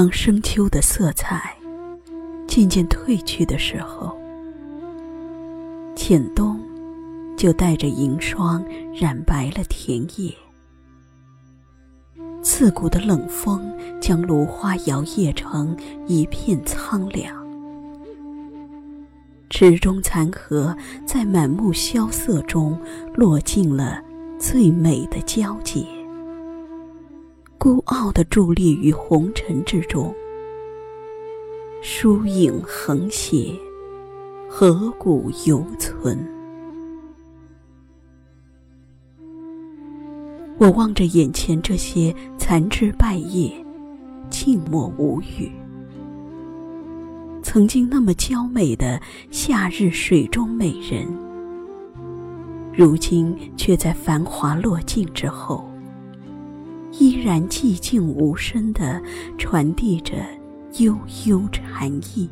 当深秋的色彩渐渐褪去的时候，浅冬就带着银霜染白了田野。刺骨的冷风将芦花摇曳成一片苍凉。池中残荷在满目萧瑟中落尽了最美的交结，孤傲的伫立于红尘之中，疏影横斜，何古犹存。我望着眼前这些残枝败叶，静默无语。曾经那么娇美的夏日水中美人，如今却在繁华落尽之后，依然寂静无声地传递着悠悠禅意。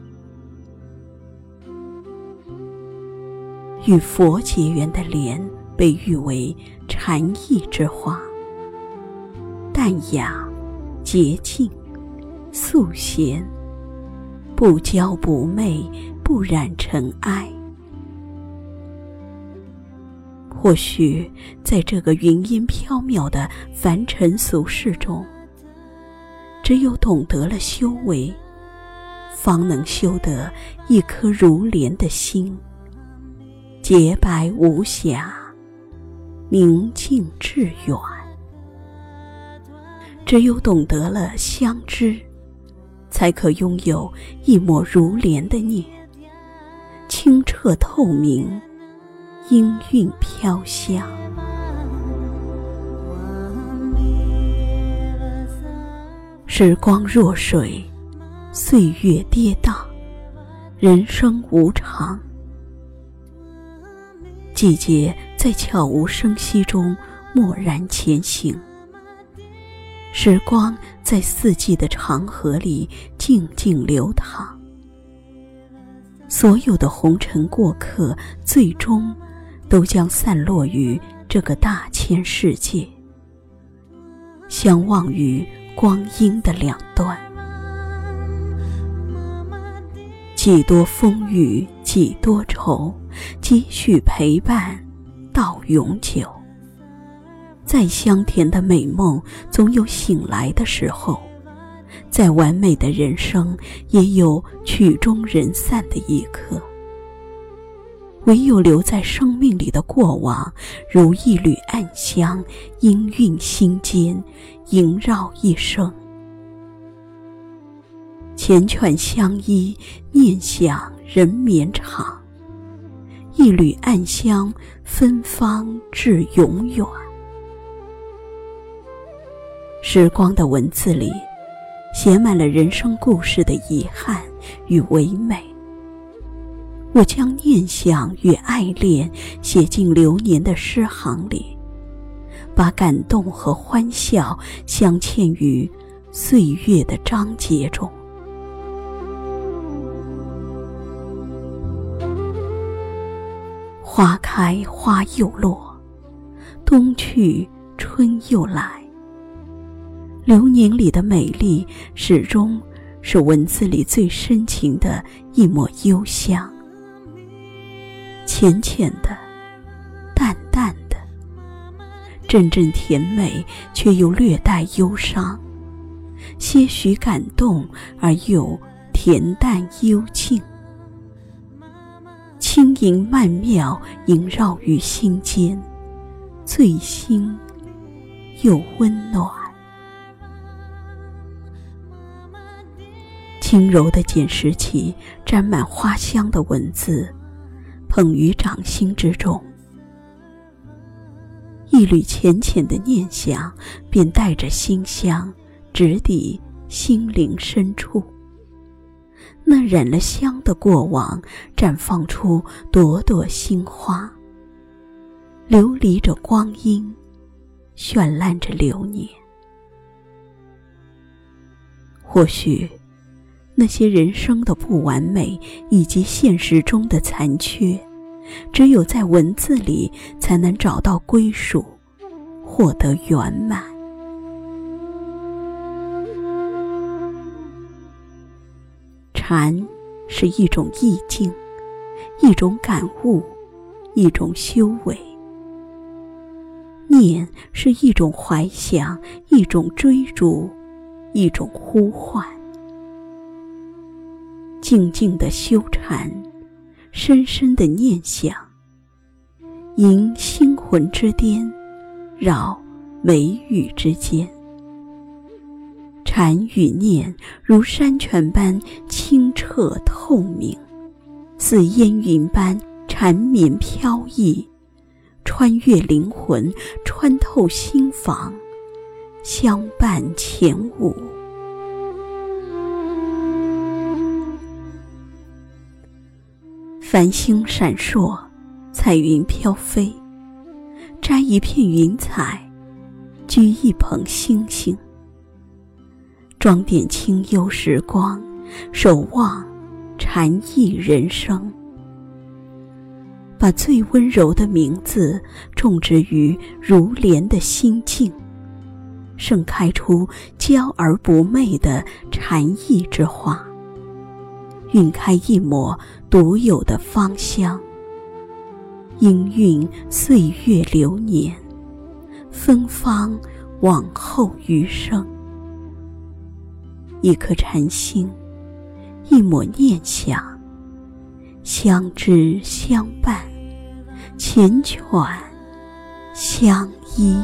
与佛结缘的莲，被誉为禅意之花，淡雅、洁净、素闲。不娇不媚，不染尘埃。或许在这个云烟飘渺的凡尘俗世中，只有懂得了修为，方能修得一颗如莲的心，洁白无瑕，宁静致远。只有懂得了相知。才可拥有一抹如莲的念，清澈透明，音韵飘香。时光若水，岁月跌宕，人生无常。季节在悄无声息中默然前行。时光在四季的长河里静静流淌，所有的红尘过客，最终都将散落于这个大千世界，相望于光阴的两端。几多风雨几多愁，积蓄陪伴到永久。再香甜的美梦，总有醒来的时候；再完美的人生，也有曲终人散的一刻。唯有留在生命里的过往，如一缕暗香，氤氲心间，萦绕一生。缱绻相依，念想人绵长。一缕暗香，芬芳至永远。时光的文字里，写满了人生故事的遗憾与唯美。我将念想与爱恋写进流年的诗行里，把感动和欢笑镶嵌于岁月的章节中。花开花又落，冬去春又来。流年里的美丽，始终是文字里最深情的一抹幽香。浅浅的，淡淡的，阵阵甜美，却又略带忧伤，些许感动而又恬淡幽静，轻盈曼妙，萦绕于心间，醉心又温暖。轻柔的捡拾起沾满花香的文字，捧于掌心之中。一缕浅浅的念想，便带着馨香，直抵心灵深处。那染了香的过往，绽放出朵朵新花，流离着光阴，绚烂着流年。或许。那些人生的不完美，以及现实中的残缺，只有在文字里才能找到归属，获得圆满。禅是一种意境，一种感悟，一种修为；念是一种怀想，一种追逐，一种呼唤。静静的修禅，深深的念想，迎星魂之巅，绕眉宇之间。禅与念如山泉般清澈透明，似烟云般缠绵飘逸，穿越灵魂，穿透心房，相伴前舞。繁星闪烁，彩云飘飞，摘一片云彩，掬一捧星星。装点清幽时光，守望禅意人生。把最温柔的名字种植于如莲的心境，盛开出娇而不媚的禅意之花，晕开一抹独有的芳香。氤氲岁月流年，芬芳往后余生。一颗禅心，一抹念想，相知相伴，缱绻相依。